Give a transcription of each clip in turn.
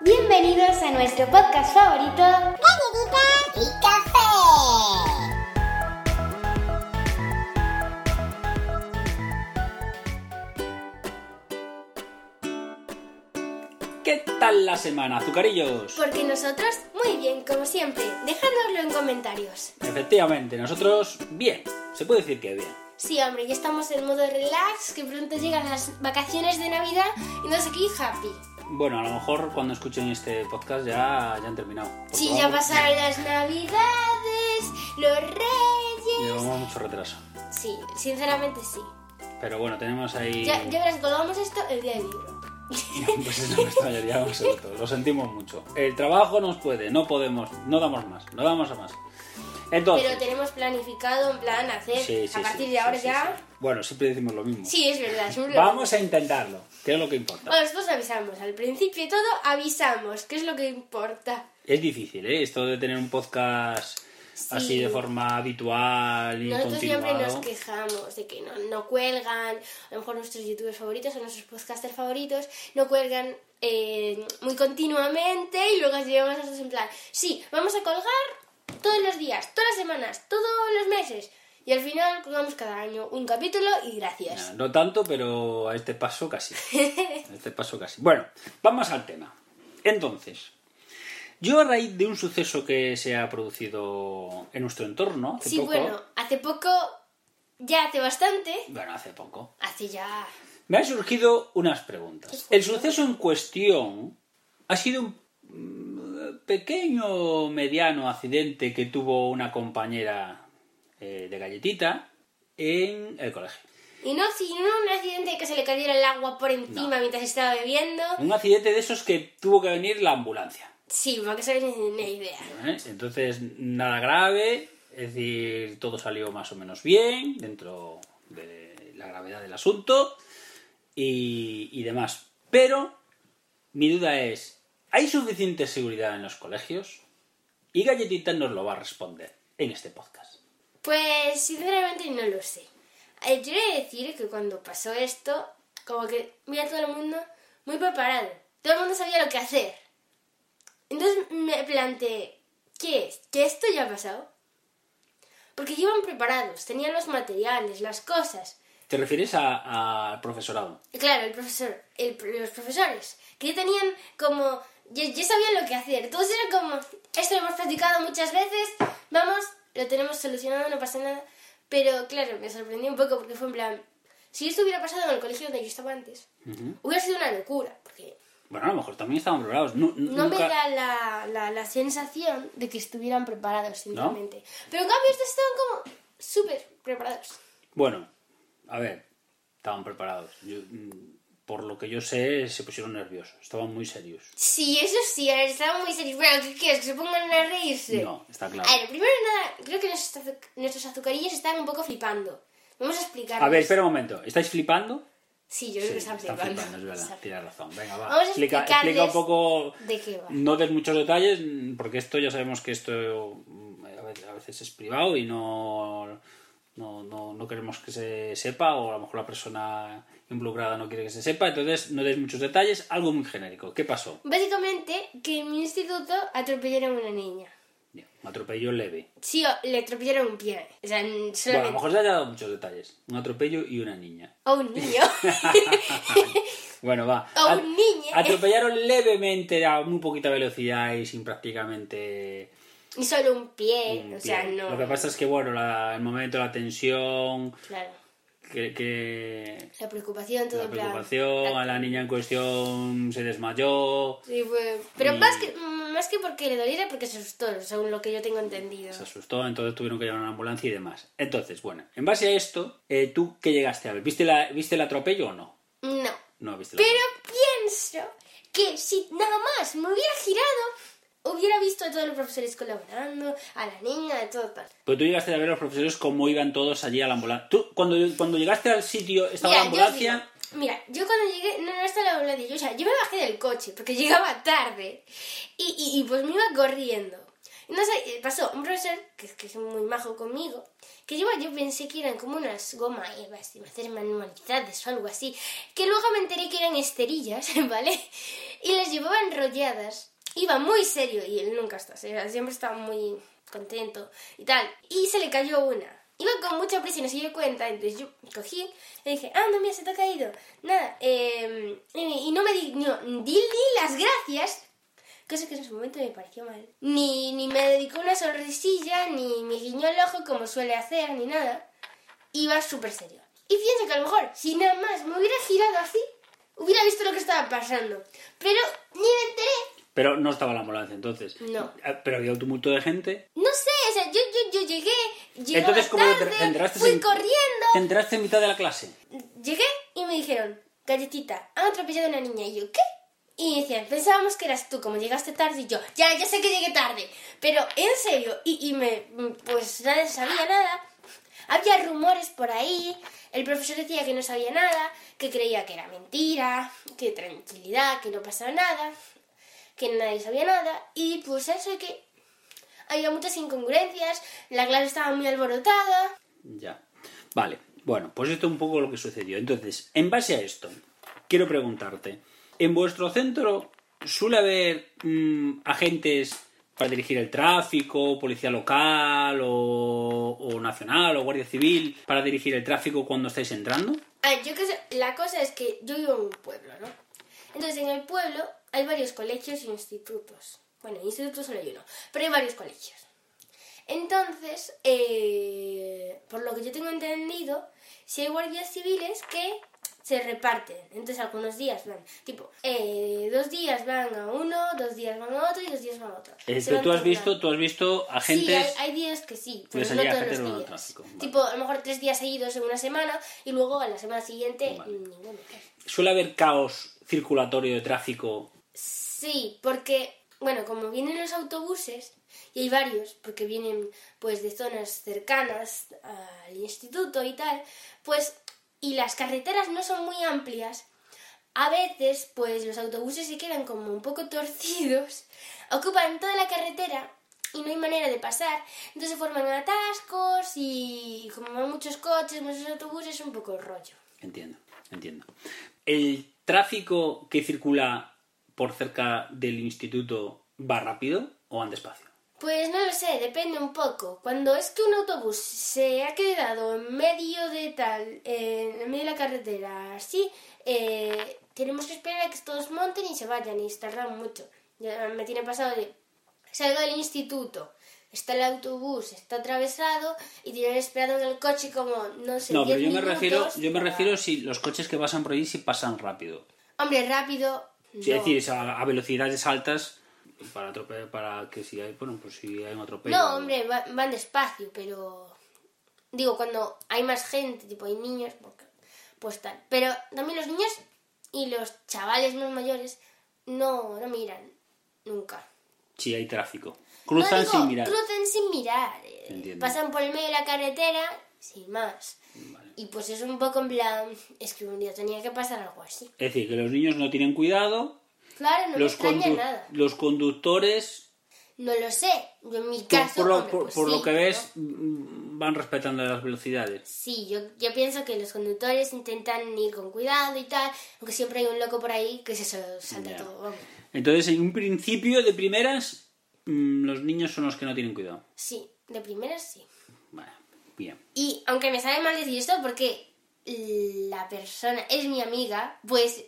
Bienvenidos a nuestro podcast favorito. Galletita y café. ¿Qué tal la semana, azucarillos? Porque nosotros, muy bien, como siempre. Dejádnoslo en comentarios. Efectivamente, nosotros bien. Se puede decir que bien. Sí, hombre, ya estamos en modo relax, que pronto llegan las vacaciones de Navidad y nos aquí happy. Bueno, a lo mejor cuando escuchen este podcast ya, ya han terminado. Sí, ya vamos- pasaron las Navidades, los Reyes. Llevamos mucho retraso. Sí, sinceramente sí. Pero bueno, tenemos ahí... Ya, ya verás, cuando hagamos esto, el día del libro. Pues eso me extrañaría absoluto. Lo sentimos mucho. El trabajo nos puede, no podemos, no damos más, no damos a más. Entonces... Pero tenemos planificado, en plan, hacer Sí, sí, a partir sí, de ahora ya. Bueno, siempre decimos lo mismo. Sí, es verdad. lo- Vamos a intentarlo, que es lo que importa. Bueno, nosotros avisamos. Al principio de todo, avisamos. ¿Qué es lo que importa? Es difícil, ¿eh? Esto de tener un podcast así Sí. de forma habitual y Nosotros siempre nos quejamos de que no, no cuelgan, a lo mejor nuestros youtubers favoritos o nuestros podcasters favoritos no cuelgan eh, muy continuamente y luego llegamos nosotros en plan, sí, vamos a colgar todos los días, todas las semanas, todos los meses. Y al final colgamos cada año un capítulo y gracias. No, no tanto, pero a este paso casi. A este paso casi. Bueno, vamos al tema. Entonces, yo a raíz de un suceso que se ha producido en nuestro entorno, hace Sí, poco, bueno, hace poco, ya hace bastante, bueno, hace poco, hace ya... me han surgido unas preguntas. El suceso en cuestión ha sido un pequeño, mediano accidente que tuvo una compañera eh, de galletita en el colegio. Y no, si no un accidente que se le cayera el agua por encima mientras estaba bebiendo. Un accidente de esos que tuvo que venir la ambulancia. Sí, para que se hagan una idea. ¿eh? Entonces, nada grave, es decir, todo salió más o menos bien dentro de la gravedad del asunto y, y demás. Pero mi duda es, ¿hay suficiente seguridad en los colegios? Y Galletita nos lo va a responder en este podcast. Pues sinceramente no lo sé. Eh, Yo he de decir que cuando pasó esto, como que vi a todo el mundo muy preparado. Todo el mundo sabía lo que hacer. Entonces me planteé, ¿qué es? ¿Que esto ya ha pasado? Porque iban preparados, tenían los materiales, las cosas. ¿Te refieres a- al profesorado? Claro, el profesor, el- los profesores, que ya tenían como, ya, ya sabían lo que hacer. Todos eran como, esto lo hemos practicado muchas veces, vamos, lo tenemos solucionado, no pasa nada. Pero claro, me sorprendió un poco porque fue en plan, si esto hubiera pasado en el colegio donde yo estaba antes, hubiera sido una locura, porque Bueno, a lo mejor también estaban preparados. Nu- no nunca- me da la, la, la sensación de que estuvieran preparados, sinceramente. Pero en cambio estos estaban como súper preparados. Bueno, a ver, estaban preparados. Yo, mm, por lo que yo sé, se pusieron nerviosos, estaban muy serios. Sí, eso sí, estaban muy serios. Bueno, ¿qué quieres? ¿Que se pongan a reírse? No, está claro. A ver, primero nada, creo que nuestros, nuestros azucarillos están un poco flipando. Vamos a explicar. A ver, espera un momento, ¿estáis flipando? Sí, yo creo Sí, que están están flipando. flipando, es verdad, tienes razón. Venga, va. Vamos a explica, explica un poco. de qué va. No des muchos detalles, porque esto ya sabemos que esto mm, a veces es privado y no, no, no, no queremos que se sepa, o a lo mejor la persona involucrada no quiere que se sepa, entonces no des muchos detalles, algo muy genérico. ¿Qué pasó? Básicamente, que en mi instituto atropellaron a una niña. Ya, Un atropello leve. Sí, o- le atropellaron un pie. O sea, Bueno, a lo mejor se haya dado muchos detalles. Un atropello y una niña. O un niño. Bueno, va. A un niño. Atropellaron levemente a muy poquita velocidad y sin prácticamente... y solo un pie. un o sea, pie. no. Lo que pasa es que, bueno, la- el momento, la tensión, Claro. Que, que La preocupación, todo la plan. preocupación, a la niña en cuestión se desmayó, Sí, fue- Pero Y- más, que, más que porque le doliera, porque se asustó, según lo que yo tengo entendido. se asustó, entonces tuvieron que llevar a una ambulancia y demás. Entonces, bueno, en base a esto, eh, ¿tú qué llegaste a ver? ¿Viste, la, ¿Viste el atropello o no? No. No viste el Pero pienso que si nada más me hubiera girado, hubiera visto a todos los profesores colaborando, a la niña, de todo tal. Pero tú llegaste a ver a los profesores cómo iban todos allí a la ambulancia. ¿Tú, cuando, cuando llegaste al sitio, estaba Mira, la yo ambulancia? digo, mira, yo cuando llegué, no, no estaba la ambulancia, yo, o sea, yo me bajé del coche porque llegaba tarde y, y, y pues me iba corriendo. Entonces eh, pasó un profesor, que, que es muy majo conmigo, que yo, yo pensé que eran como unas goma evas de hacer manualidades o algo así, que luego me enteré que eran esterillas, ¿vale? Y las llevaba enrolladas. Iba muy serio y él nunca está, o sea, siempre estaba muy contento y tal. Y se le cayó una. Iba con mucha prisa y no se dio cuenta, entonces yo cogí y dije, ah, no, mira, se te ha caído. Nada, eh, y no me di, no, di, di las gracias, cosa que en su momento me pareció mal. Ni, ni me dedicó una sonrisilla, ni me guiñó el ojo como suele hacer, ni nada. Iba súper serio. Y pienso que a lo mejor, si nada más me hubiera girado así, hubiera visto lo que estaba pasando. Pero ni me enteré. Pero no estaba la ambulancia entonces. No. Eh, Pero había un tumulto de gente. No sé, o sea, yo, yo, yo llegué, Entonces, ¿cómo tarde, te enteraste? fui en- corriendo. Te enteraste en mitad de la clase. Llegué y me dijeron, galletita, han atropellado a una niña. Y yo, ¿qué? Y decían, pensábamos que eras tú, como llegaste tarde. Y yo, ya, ya sé que llegué tarde. Pero, en serio, y, y me, pues nadie sabía nada. Había rumores por ahí. El profesor decía que no sabía nada, que creía que era mentira, que tranquilidad, que no pasaba nada, que nadie sabía nada. Y pues eso es que había muchas incongruencias, la clase estaba muy alborotada. Ya. Vale. Bueno, pues esto es un poco lo que sucedió. Entonces, en base a esto, quiero preguntarte, ¿en vuestro centro suele haber mm, agentes para dirigir el tráfico, policía local o, o nacional o guardia civil para dirigir el tráfico cuando estáis entrando? A ver, yo que sé, la cosa es que yo vivo en un pueblo, ¿no? Entonces, en el pueblo hay varios colegios e institutos. Bueno, institutos solo hay uno, pero hay varios colegios. Entonces, eh, por lo que yo tengo entendido, si hay guardias civiles que se reparten. Entonces, algunos días van, tipo, eh, dos días van a uno, dos días van a otro y dos días van a otro. Eh, pero tú has visto, tú has visto agentes... Sí, hay, hay días que sí, pero Les no todos los días. tráfico, vale. Tipo, a lo mejor tres días seguidos en una semana y luego a la semana siguiente Vale. ninguno. Suele haber caos circulatorio de tráfico. Sí, porque, bueno, como vienen los autobuses, y hay varios, porque vienen pues de zonas cercanas al instituto y tal, pues, y las carreteras no son muy amplias, a veces pues los autobuses se quedan como un poco torcidos, ocupan toda la carretera y no hay manera de pasar, entonces se forman atascos y como van muchos coches, muchos autobuses, es un poco rollo. Entiendo, entiendo. ¿El tráfico que circula por cerca del instituto va rápido o van despacio? Pues no lo sé, depende un poco. Cuando es que un autobús se ha quedado en medio de tal, eh, en medio de la carretera, así, eh, tenemos que esperar a que todos monten y se vayan y tardan mucho. Ya me tiene pasado de salgo del instituto, está el autobús, está atravesado y tienen esperado en el coche como, no sé, No, pero 10 yo me refiero, yo me refiero si los coches que pasan por ahí si pasan rápido. Hombre, rápido. Es no. decir, a, a velocidades altas para atrope- para que si hay, bueno, pues si hay un atropello. No, hombre, va- van despacio, pero digo, cuando hay más gente, tipo hay niños, porque- pues tal. Pero también los niños y los chavales más mayores no, no miran nunca. Si hay tráfico. Cruzan No, digo, sin mirar. Cruzan sin mirar. eh, Entiendo. Pasan por el medio de la carretera sin más. Vale. Y pues es un poco en plan, es que un día tenía que pasar algo así. Es decir, que los niños no tienen cuidado, Claro, no los, me extraña condu- nada. los conductores, No lo sé. Yo en mi caso. por lo, por- pues por lo que ves, mm, van respetando las velocidades. Sí, yo, yo pienso que los conductores intentan ir con cuidado y tal, aunque siempre hay un loco por ahí que se salta Ya. todo. vamos. Entonces, en un principio, de primeras, mm, los niños son los que no tienen cuidado. Sí, de primeras sí. Bien. Y aunque me sabe mal decir esto porque la persona es mi amiga, pues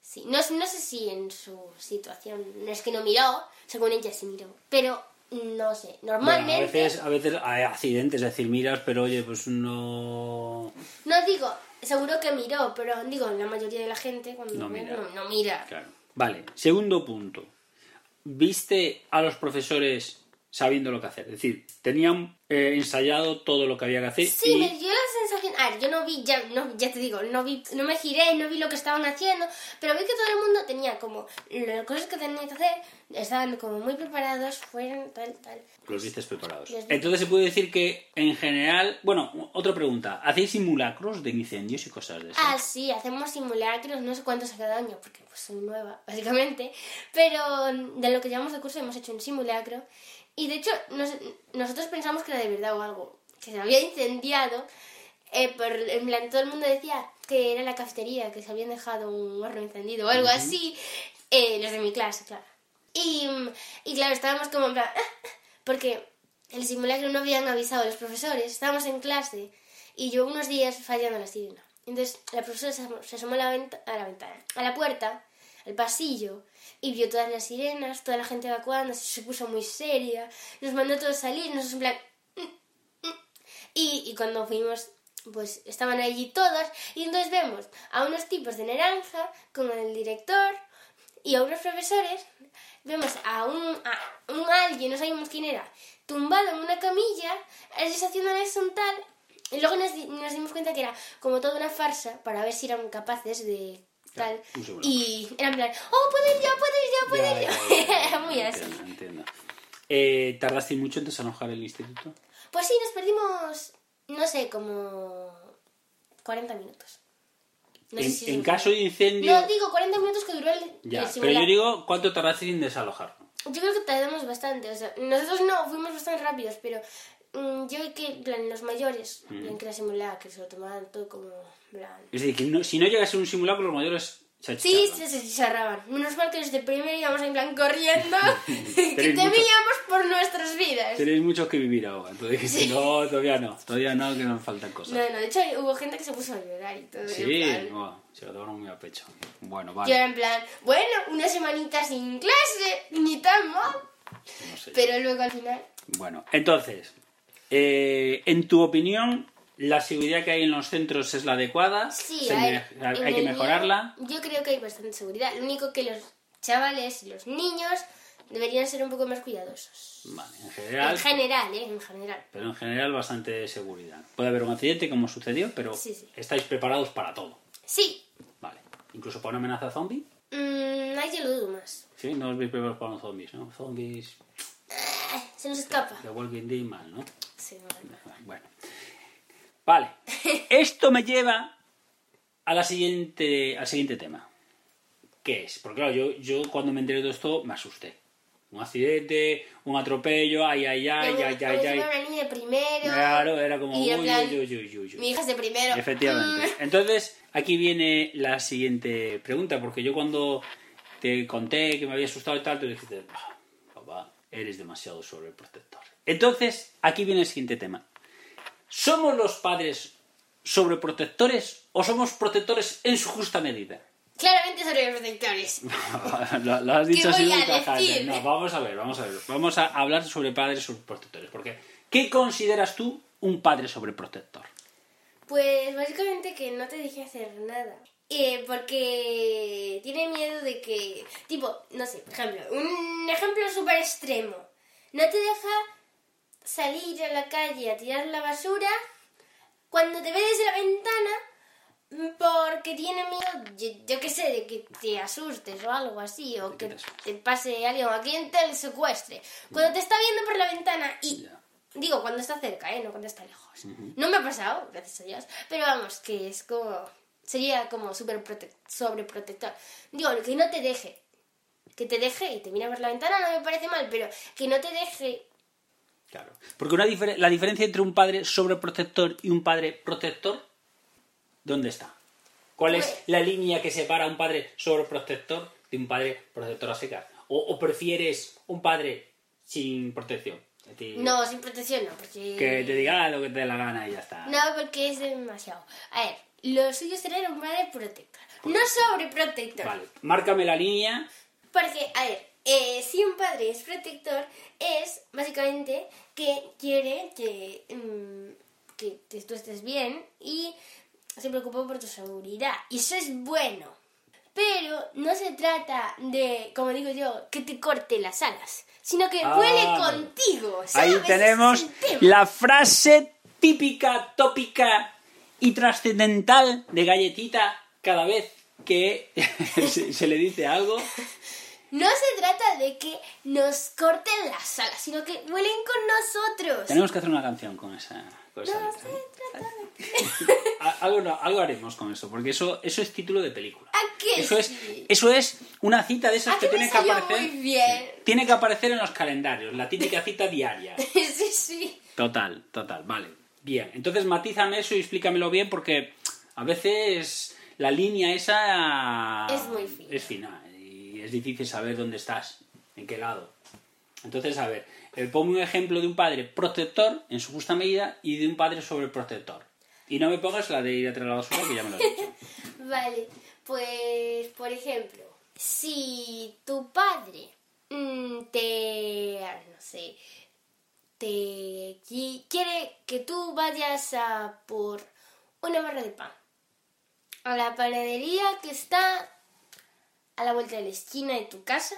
sí, no, no sé si en su situación, no es que no miró, según ella sí miró, pero no sé, Bueno, normalmente... a veces, a veces hay accidentes, es decir, miras, pero oye, pues no... No digo, seguro que miró, pero digo, la mayoría de la gente cuando No mira. no, no mira. Claro. Vale, segundo punto. ¿Viste a los profesores sabiendo lo que hacer? Es decir, tenían eh, ensayado todo lo que había que hacer Sí, y... me dio la haciendo... A ver, yo no vi, ya, no, ya te digo, no vi, no me giré, no vi lo que estaban haciendo, pero vi que todo el mundo tenía como las cosas que tenían que hacer, estaban como muy preparados, fueron tal, tal. Los viste preparados. Los. Entonces se puede decir que en general... Bueno, otra pregunta. ¿Hacéis simulacros de incendios y cosas de eso? Ah, sí, hacemos simulacros, no sé cuántos a cada año, porque pues soy nueva, básicamente, pero de lo que llevamos de curso hemos hecho un simulacro y de hecho nos- nosotros pensamos que era de verdad o algo, que se había incendiado, eh, por, en plan todo el mundo decía que era la cafetería, que se habían dejado un horno encendido o algo así, eh, los de mi clase, claro. Y, y claro, estábamos como en plan, porque el simulacro no habían avisado a los profesores, estábamos en clase y yo unos días fallando la sirena. Entonces la profesora se asomó, se asomó a, la venta- a la ventana, a la puerta, al pasillo, y vio todas las sirenas, toda la gente evacuando, se puso muy seria, nos mandó a todos salir, nos en plan... "Mm, mm". Y, y cuando fuimos, pues estaban allí todos, y entonces vemos a unos tipos de naranja con el director y a unos profesores, vemos a un, a un alguien, no sabemos quién era, tumbado en una camilla, ellos haciéndoles un tal, y luego nos, nos dimos cuenta que era como toda una farsa para ver si eran capaces de tal. Y era en plan, oh, puedes ya, puedes ya, puedes ya, Era muy así. Entiendo. Eh, ¿Tardaste mucho en desalojar el instituto? Pues sí, nos perdimos, no sé, como 40 minutos. No sé en si en caso de incendio... No, digo 40 minutos que duró el, ya, el pero yo digo, ¿cuánto tardaste en desalojarlo? Yo creo que tardamos bastante, o sea, nosotros no, fuimos bastante rápidos, pero yo vi que, plan, los mayores, en plan, que era simulacro, se lo tomaban todo como, plan... Es decir, que no- si no llega a un simulacro, los mayores se Sí, se, se chicharraban. Menos mal que desde primero íbamos en plan corriendo, que temíamos mucho- por nuestras vidas. Tenéis mucho que vivir ahora. Entonces dijiste, no, todavía no, todavía no, que nos faltan cosas. No, no, de hecho hubo gente que se puso a llorar y todo. sí, plan- se lo tomaron muy a pecho. Bueno, Yo vale. era en plan, bueno, una semanita sin clase, ni tan mal. no sé. Pero luego al final... Bueno, entonces, eh, en tu opinión, ¿la seguridad que hay en los centros es la adecuada? Sí, Se hay el que mío, mejorarla. Yo creo que hay bastante seguridad. Lo único que los chavales y los niños deberían ser un poco más cuidadosos. Vale, en general. En general, ¿eh? En general. Pero en general bastante seguridad. Puede haber un accidente como sucedió, pero Sí, sí. estáis preparados para todo. Sí, Vale. Incluso para una amenaza zombie. mm, ahí yo lo dudo más. Sí, no os veis preparados para los zombies, ¿no? Zombies, Eh, se nos escapa. The Walking Dead, mal, ¿no? Sí. Bueno. Vale. Esto me lleva a la siguiente, al siguiente tema. ¿Qué es? Porque claro, yo, yo cuando me enteré de todo esto me asusté. Un accidente, un atropello, ay, ay, ay, ay, ay, ay. una niña primero. Claro, era como uy, plan, uy, uy. Mi hija es de primero. Efectivamente. Entonces, aquí viene la siguiente pregunta, porque yo cuando te conté que me había asustado y tal, tú dijiste, "Ah, papá, eres demasiado sobreprotector. Entonces, aquí viene el siguiente tema. ¿Somos los padres sobreprotectores o somos protectores en su justa medida? Claramente sobre los protectores. lo, lo has dicho ¿Qué así muy? No, vamos a ver, vamos a ver. Vamos a hablar sobre padres sobreprotectores. Porque, ¿qué consideras tú un padre sobreprotector? Pues básicamente que no te deje hacer nada. Eh, porque tiene miedo de que, tipo, no sé, por ejemplo, un ejemplo súper extremo. No te deja salir a la calle a tirar la basura cuando te ve desde la ventana mm, porque tiene miedo, yo, yo qué sé, de que te asustes o algo así, o que te pase alguien o a quien te secuestre. Cuando te está viendo por la ventana y. Digo, cuando está cerca, ¿eh? No cuando está lejos. No me ha pasado, gracias a Dios. Pero vamos, que es como... Sería como super sobreprotector. Digo, que no te deje. Que te deje y te mira por la ventana no me parece mal, pero que no te deje... Claro. Porque una difer- la diferencia entre un padre sobreprotector y un padre protector, ¿dónde está? ¿Cuál es Pues- la línea que separa a un padre sobreprotector de un padre protector a secas? ¿O, o prefieres un padre sin protección? Es No, sin protección no, porque... Que te diga lo que te dé la gana y ya está. No, porque es demasiado. A ver, lo suyo sería un padre protector. No sobreprotector. Vale, márcame la línea. Porque, a ver, eh, si un padre es protector, es básicamente que quiere que, mm, que tú estés bien y se preocupa por tu seguridad. Y eso es bueno. Pero no se trata de, como digo yo, que te corte las alas, sino que Ah, vuele contigo. Ahí tenemos la frase típica, tópica y trascendental de galletita cada vez que se, se le dice algo. No se trata de que nos corten las alas, sino que vuelen con nosotros. Tenemos que hacer una canción con esa, con esa No letra, se ¿eh? trata de... Algo, no- algo haremos con eso, porque eso, eso es título de película. ¿A qué Eso es, sí? eso es una cita de esas ¿A que tiene que aparecer. muy bien? Tiene que aparecer en los calendarios, la típica cita diaria. sí, sí. Total, total, vale. Bien, entonces matízame eso y explícamelo bien porque a veces la línea esa Es muy fina. es fina es difícil saber dónde estás, en qué lado. Entonces, a ver, eh, ponme un ejemplo de un padre protector en su justa medida y de un padre sobreprotector. Y no me pongas la de ir a traer la basura que ya me lo has dicho. Vale, pues, por ejemplo, si tu padre mm, te, no sé, te qui- quiere que tú vayas a por una barra de pan a la panadería que está a la vuelta de la esquina de tu casa.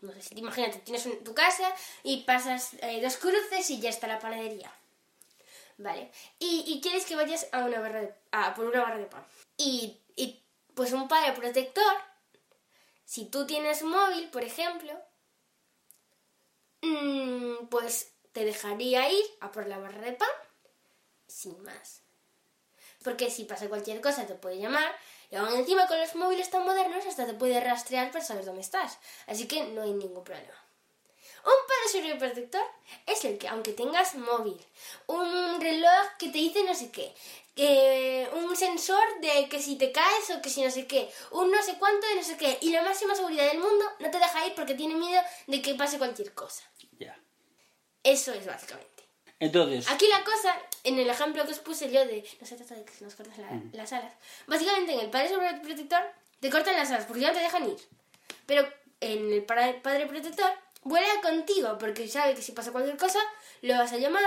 No sé imagínate, tienes un- tu casa y pasas eh, dos cruces y ya está la panadería. Vale. Y, y quieres que vayas a una barra de, a por una barra de pan. Y, y, pues un padre protector, si tú tienes móvil, por ejemplo, mm, pues te dejaría ir a por la barra de pan sin más. Porque si pasa cualquier cosa te puede llamar y aún encima con los móviles tan modernos hasta te puede rastrear para saber dónde estás. Así que no hay ningún problema. Un padre sobreprotector es el que, aunque tengas móvil, un reloj que te dice no sé qué, que un sensor de que si te caes o que si no sé qué, un no sé cuánto de no sé qué, y la máxima seguridad del mundo no te deja ir porque tiene miedo de que pase cualquier cosa. Ya. Eso es básicamente. Entonces, Aquí la cosa, en el ejemplo que os puse yo de no se trata de que se nos corten la- las alas, básicamente en el padre sobreprotector te cortan las alas porque ya no te dejan ir. Pero en el padre protector vuela contigo porque sabe que si pasa cualquier cosa lo vas a llamar.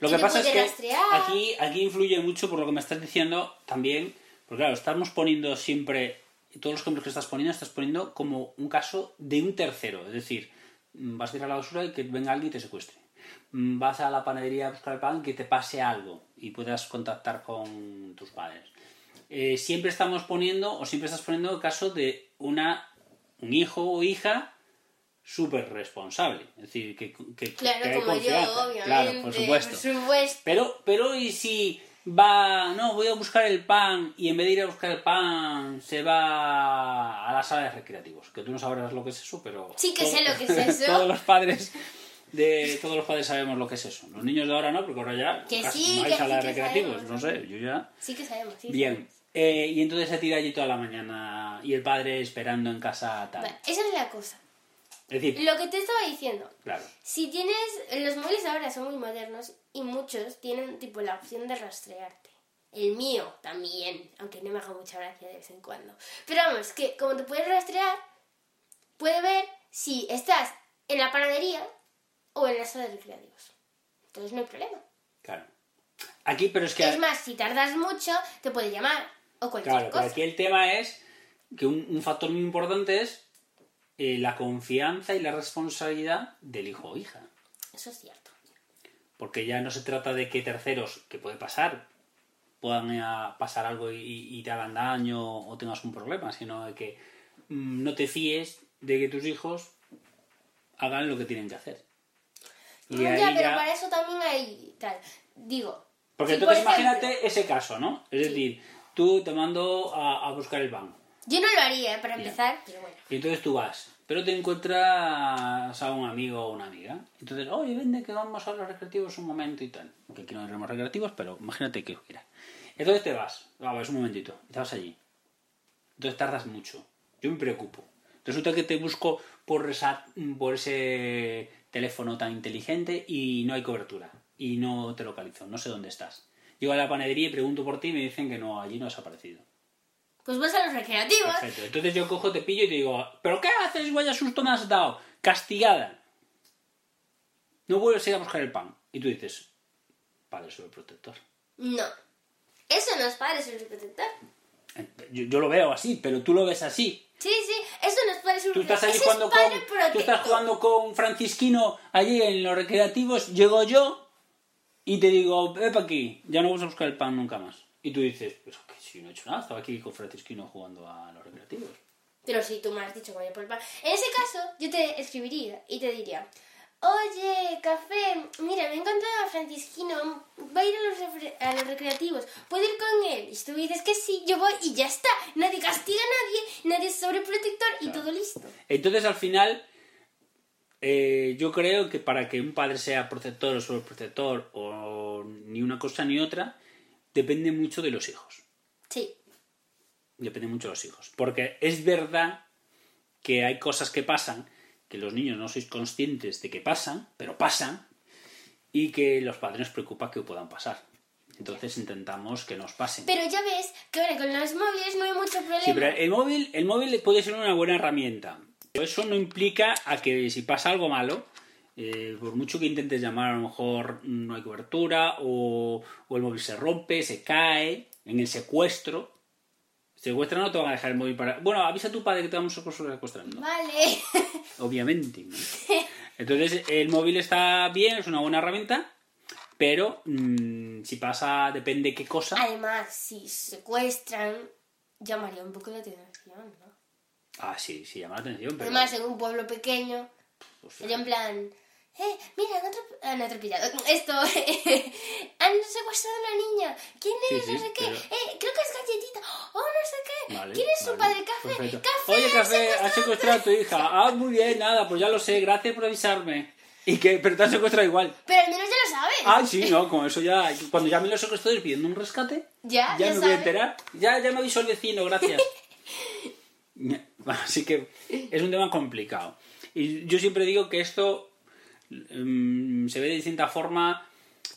Lo que pasa es que rastrear. aquí, aquí influye mucho por lo que me estás diciendo también, porque claro, estamos poniendo siempre, todos los ejemplos que estás poniendo, estás poniendo como un caso de un tercero, es decir, mm, vas a ir a la basura y que venga alguien y te secuestre. Mm, Vas a la panadería a buscar el pan que te pase algo y puedas contactar con tus padres. Eh, siempre estamos poniendo, o siempre estás poniendo el caso de una, un hijo o hija súper responsable. Es decir, que, que, Claro, que hay como yo, obviamente. Claro, por supuesto. Por supuesto. Pero, pero ¿y si va, no, voy a buscar el pan y en vez de ir a buscar el pan se va a la sala de recreativos? Que tú no sabrás lo que es eso, pero... Sí que sé lo que es eso. todos los padres de todos los padres sabemos lo que es eso. Los niños de ahora no, porque ahora ya Que casi sí, no hay que sala sí de recreativos. sabemos, No sé, yo ya... Sí que sabemos, sí. Bien. Eh, y entonces se tira allí toda la mañana y el padre esperando en casa tal. Esa es la cosa. Es decir, Lo que te estaba diciendo, claro. Si tienes. Los móviles ahora son muy modernos y muchos tienen tipo la opción de rastrearte. El mío también, aunque no me haga mucha gracia de vez en cuando. Pero vamos, que como te puedes rastrear, puede ver si estás en la panadería o en la sala de recreativos. Entonces no hay problema. Claro. Aquí, pero es que... Es más, si tardas mucho, te puede llamar o cualquier Claro, cosa. aquí el tema es que un, un factor muy importante es eh, la confianza y la responsabilidad del hijo o hija. Eso es cierto. Porque ya no se trata de que terceros, que puede pasar, puedan eh, a pasar algo y, y te hagan daño o tengas un problema, sino de que mm, no te fíes de que tus hijos hagan lo que tienen que hacer. Y No, ya, pero ya- para eso también hay tal. Digo. Porque si, entonces por ejemplo, imagínate ese caso, ¿no? Es decir, tú te mando a, a buscar el pan. Yo no lo haría, eh, para empezar, pero bueno. Y entonces tú vas, pero te encuentras a un amigo o una amiga. Entonces, oye, vende que vamos a los recreativos un momento y tal. Que aquí no tenemos recreativos, pero imagínate que hubiera. Entonces te vas, vamos, un momentito, y te vas allí. Entonces tardas mucho. Yo me preocupo. Resulta que te busco por, esa, por ese teléfono tan inteligente y no hay cobertura. Y no te localizo, no sé dónde estás. Llego a la panadería y pregunto por ti y me dicen que no, allí no has aparecido. Pues vas a los recreativos. Perfecto. Entonces yo cojo, te pillo y te digo, ¿pero qué haces? Vaya susto me has dado. Castigada. No vuelves a ir a buscar el pan. Y tú dices, padre sobreprotector. No. Eso no es padre sobreprotector. Eh, Yo, yo lo veo así, pero tú lo ves así. Sí, sí, eso no Tú estás jugando es con, tú estás jugando con Francisquino allí en los recreativos. Llego yo y te digo, ve para aquí. Ya no vas a buscar el pan nunca más. Y tú dices, pues que si no he hecho nada, estaba aquí con Francisquino jugando a los recreativos. Pero si tú me has dicho que vaya por el pan. En ese caso, yo te escribiría y te diría: Oye, café, mira, me he encontrado a Francisquino, va a ir a los, a los recreativos, ¿puedo ir con él? Y si tú dices que sí, yo voy y ya está. Nadie castiga a nadie, nadie es sobreprotector y todo listo. Entonces, al final, eh, yo creo que para que un padre sea protector o sobreprotector o ni una cosa ni otra, depende mucho de los hijos. Sí, Depende mucho de los hijos. Porque es verdad que hay cosas que pasan, que los niños no sois conscientes de que pasan, pero pasan, y que los padres nos preocupa que puedan pasar. Entonces intentamos que nos pasen. pero ya ves que ahora con los móviles no hay mucho problema. Sí, pero el móvil, el móvil puede ser una buena herramienta. Pero eso no implica a que si pasa algo malo, eh, por mucho que intentes llamar, a lo mejor no hay cobertura, o, o el móvil se rompe, se cae, en el secuestro. Secuestra no te van a dejar el móvil para. Bueno, avisa a tu padre que te vamos a secuestrar. ¿no? Vale. Obviamente. ¿no? Entonces, el móvil está bien, es una buena herramienta, pero mm, si pasa, depende qué cosa. Además, si secuestran, llamaría un poco la atención, ¿no? Ah, sí, sí, llama la atención, pero. Además, en un pueblo pequeño, pues, sería en plan... Eh, mira, han, atrap- han atropellado. Esto, han secuestrado a una niña. ¿Quién Sí, es? sí, no sé qué. pero- Eh, creo que es galletita. Oh, no sé qué. Vale, ¿Quién es su vale, padre? Café. perfecto. Café. Oye, Café, secuestrado has secuestrado a tu hija. Ah, muy bien, nada, pues ya lo sé, gracias por avisarme. ¿Y qué? Pero te has secuestrado igual. Pero al menos ya lo sabes. Ah, sí, no, con eso ya. Cuando llamen los secuestradores pidiendo un rescate, Ya, ya ya me voy a enterar. Ya, ya me avisó el vecino, gracias. Así que es un tema complicado. Y yo siempre digo que esto mm, se ve de distinta forma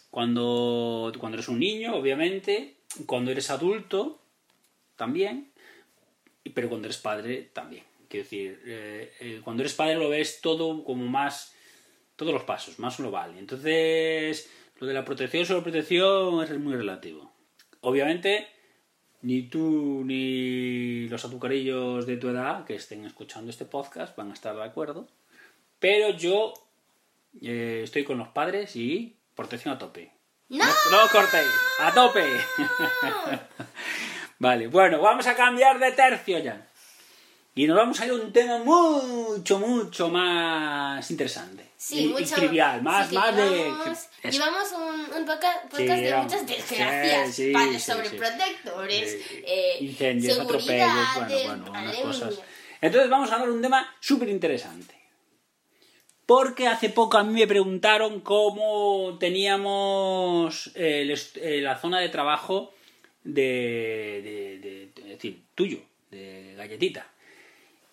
cuando, cuando eres un niño, obviamente, cuando eres adulto, también, pero cuando eres padre, también. Quiero decir, eh, eh, cuando eres padre lo ves todo como más, todos los pasos, más global. Y Entonces, lo de la protección sobre protección es muy relativo. Obviamente, ni tú ni los azucarillos de tu edad que estén escuchando este podcast van a estar de acuerdo. Pero yo eh, estoy con los padres y protección a tope. ¡No! No cortéis, a tope. vale, bueno, vamos a cambiar de tercio ya. Y nos vamos a ir a un tema mucho, mucho más interesante. Sí, y, y mucho. trivial, más, sí, más llevamos, de... Llevamos un, un poca- podcast de muchas desgracias. Sí, padres sobreprotectores, eh, Incendios, atropellos, bueno, bueno, unas cosas. Entonces vamos a hablar de un tema súper interesante. Porque hace poco a mí me preguntaron cómo teníamos el est- eh, la zona de trabajo de, de- de- decir, tuyo, de galletita.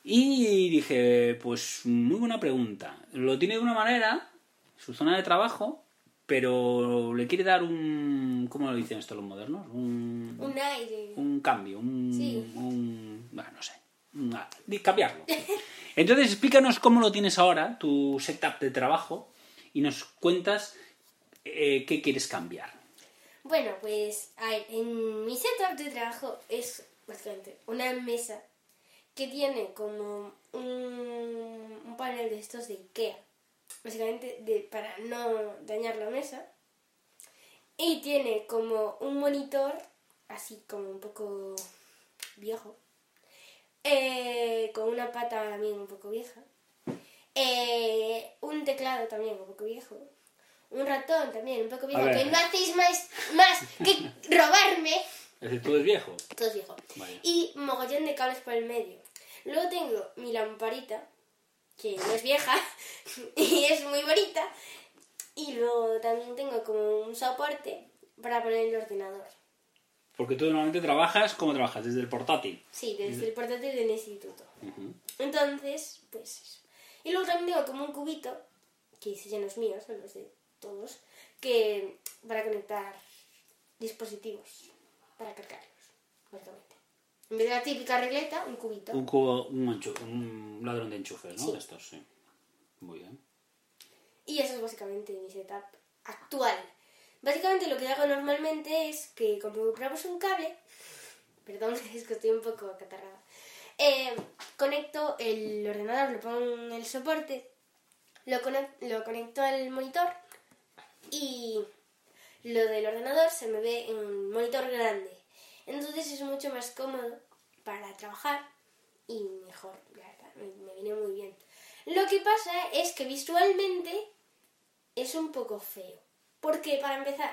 Y dije, pues muy buena pregunta. Lo tiene de una manera, su zona de trabajo, pero le quiere dar un... ¿Cómo lo dicen esto los modernos? Un, Un aire. un cambio, un, Sí. un- bueno, no sé, cambiarlo. Entonces explícanos cómo lo tienes ahora, tu setup de trabajo, y nos cuentas eh, qué quieres cambiar. Bueno, pues a ver, en mi setup de trabajo es básicamente una mesa que tiene como un, un panel de estos de Ikea, básicamente de, para no dañar la mesa, y tiene como un monitor, así como un poco viejo, eh, con una pata también un poco vieja, eh, un teclado también un poco viejo, un ratón también un poco viejo, que no hacéis más, más que robarme. Es decir, tú eres viejo. Todo es viejo. Vale. Y mogollón de cables por el medio. Luego tengo mi lamparita, que no es vieja y es muy bonita. Y luego también tengo como un soporte para poner el ordenador. Porque tú normalmente trabajas, ¿cómo trabajas? Desde el portátil. Sí, desde el portátil del instituto. Entonces, pues eso. Y luego también tengo como un cubito, que ese ya no es mío, son los de todos, que para conectar dispositivos, para cargarlos, básicamente. En vez de la típica regleta, un cubito. Un cubo, un, un ladrón de enchufes, ¿no? Sí. De estos, sí. Muy bien. Y eso es básicamente mi setup actual. Básicamente lo que hago normalmente es que como compramos un cable, perdón, es que estoy un poco acatarrada, eh, conecto el ordenador, lo pongo en el soporte, lo, conec- lo conecto al monitor y lo del ordenador se me ve en un monitor grande. Entonces es mucho más cómodo para trabajar y mejor, la verdad, me viene muy bien. Lo que pasa es que visualmente es un poco feo. Porque para empezar,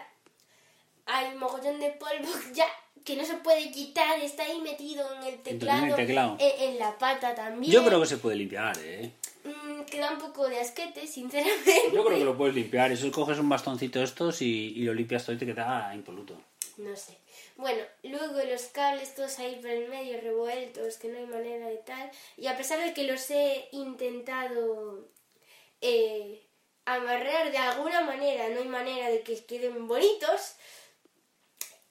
hay un mogollón de polvo ya que no se puede quitar, está ahí metido en el teclado, el teclado. En, en la pata también. Yo creo que se puede limpiar, ¿eh? Mm, queda un poco de asquete, sinceramente. Yo creo que lo puedes limpiar. Eso coges un bastoncito estos y, y lo limpias todo y te queda impoluto. No sé. Bueno, luego los cables todos ahí por el medio revueltos, que no hay manera de tal. Y a pesar de que los he intentado eh, amarrar de alguna manera, no hay manera de que queden bonitos.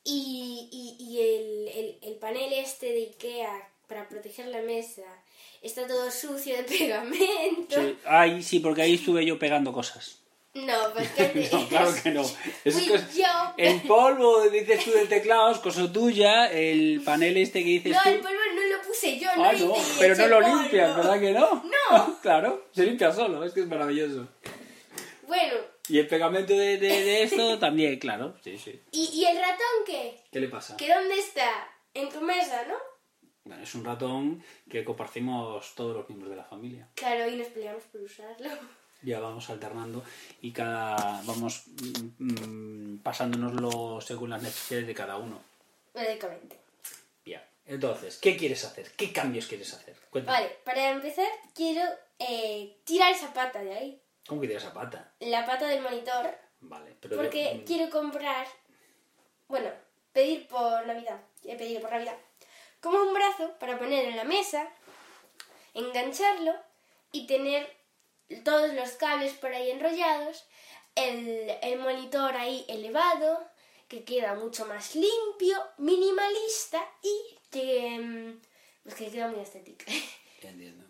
Y, y, y el, el, el panel este de Ikea para proteger la mesa está todo sucio de pegamento. Sí. Ay, sí, porque ahí estuve yo pegando cosas. No, pues que te- No, claro que no. Es cosa- yo. El polvo, dices tú del teclado, es cosa tuya. El panel este que dices No, tú. el polvo no lo puse yo, Ah, no, no, hice pero no lo polvo. limpias, ¿verdad que no? No. claro, se limpia solo, es que es maravilloso. Bueno, Y el pegamento de, de, de esto también, claro. Sí, sí. ¿y, ¿y el ratón qué? ¿Qué le pasa? ¿Que dónde está? En tu mesa, ¿no? Bueno, es un ratón que compartimos todos los miembros de la familia. Claro, y nos peleamos por usarlo. Ya vamos alternando y cada vamos mm, mm, pasándonoslo según las necesidades de cada uno. Básicamente. Bien. Entonces, ¿qué quieres hacer? ¿Qué cambios quieres hacer? Cuéntame. Vale, para empezar quiero eh, tirar esa pata de ahí. ¿Cómo que tiras esa pata? La pata del monitor. Vale, pero Porque mm, quiero comprar... Bueno, pedir por Navidad. He pedido por Navidad. Como un brazo para poner en la mesa, engancharlo y tener todos los cables por ahí enrollados, el, el monitor ahí elevado, que queda mucho más limpio, minimalista y que, mm, pues que queda muy estético. entiendo.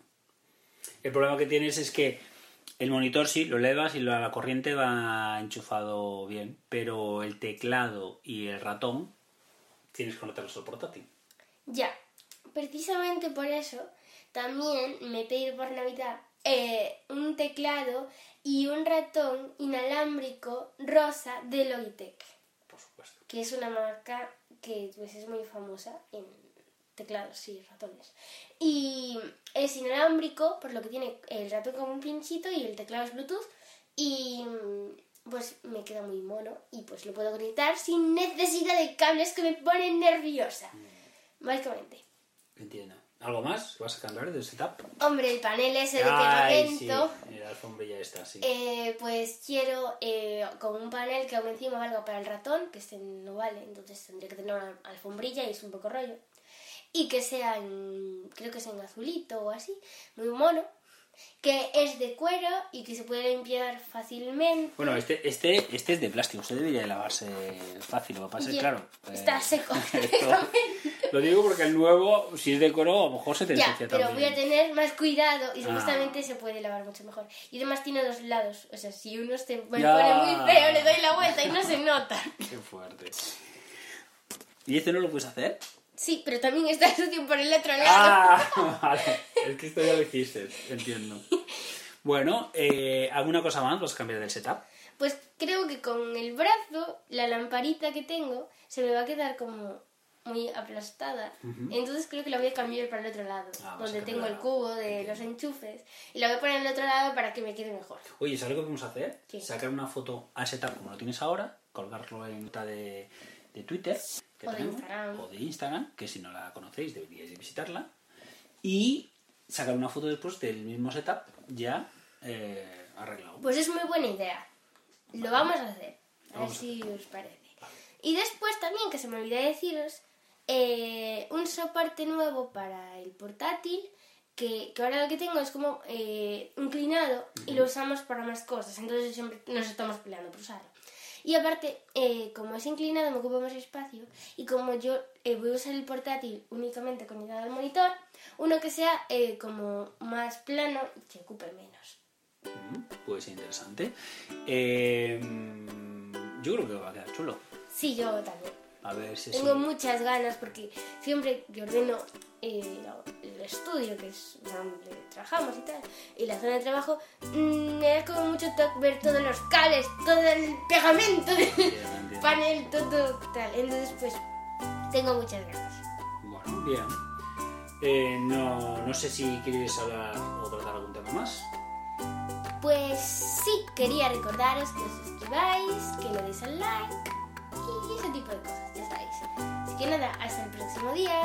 El problema que tienes es que el monitor sí lo elevas y la la corriente va enchufado bien, pero el teclado y el ratón tienes que conectarlos al portátil. Ya, precisamente por eso también me he pedido por Navidad eh, un teclado y un ratón inalámbrico rosa de Logitech, Por supuesto. que es una marca que pues, es muy famosa en teclados y ratones. Y es inalámbrico, por lo que tiene el ratón como un pinchito y el teclado es Bluetooth. Y mm, pues me queda muy mono y pues lo puedo conectar sin necesidad de cables que me ponen nerviosa. Básicamente. Entiendo. ¿Algo más? ¿Vas a cambiar de setup? Hombre, el panel ese de Ay, sí. La alfombrilla está, sí. eh, pues quiero eh, con un panel que aún encima valga para el ratón, que este no vale, entonces tendría que tener una alfombrilla y es un poco rollo. Y que sea en, creo que es en azulito o así, muy mono, que es de cuero y que se puede limpiar fácilmente. Bueno, este, este, este es de plástico, usted debería de lavarse fácil, lo que pasa es claro. está eh, seco. esto- lo digo porque el nuevo, si es de cuero, a lo mejor se te ensucia pero también. voy a tener más cuidado y Ah. supuestamente se puede lavar mucho mejor. Y además tiene dos lados, o sea, si uno se me Ya. pone muy feo, le doy la vuelta y no se nota. Qué fuerte. ¿Y este no lo puedes hacer? Sí, pero también está sucio por el otro lado. Ah, vale. Es que esto ya lo hiciste, entiendo. Bueno, eh, ¿alguna cosa más? ¿Vas a cambiar del setup? Pues creo que con el brazo, la lamparita que tengo, se me va a quedar como muy aplastada. Entonces creo que la voy a cambiar para el otro lado, Ah, a donde tengo el cubo de los enchufes. Y la voy a poner el otro lado para que me quede mejor. Oye, ¿sabes lo que vamos a hacer? ¿Qué? Sacar una foto al setup como lo tienes ahora, colgarlo en nota de, de Twitter que O de Instagram. o de Instagram, que si no la conocéis deberíais de visitarla, y sacar una foto después del mismo setup ya eh, arreglado. Pues es muy buena idea. Lo vamos a hacer. A ver os parece. Y después también, que se me olvidó deciros, eh, un soporte nuevo para el portátil, que, que ahora lo que tengo es como eh, inclinado y lo usamos para más cosas. Entonces siempre nos estamos peleando por usarlo. Y aparte, eh, como es inclinado, me ocupa más espacio. Y como yo eh, voy a usar el portátil únicamente conectado al monitor, uno que sea eh, como más plano y que ocupe menos. Mm, Puede ser interesante. Mm, yo creo que va a quedar chulo. Sí, yo también. A ver si Tengo muchas ganas porque siempre que ordeno eh, el estudio, que es donde trabajamos y tal, y la zona de trabajo, mm, me da como mucho toque ver todos los cables, todo el pegamento del panel, todo tal. Entonces, pues, tengo muchas ganas. Bueno, bien. Eh, no, no sé si queréis hablar o tratar algún tema más. Pues sí, quería recordaros que os suscribáis, que le deis al like y ese tipo de cosas, ya sabéis. Así que nada, hasta el próximo día.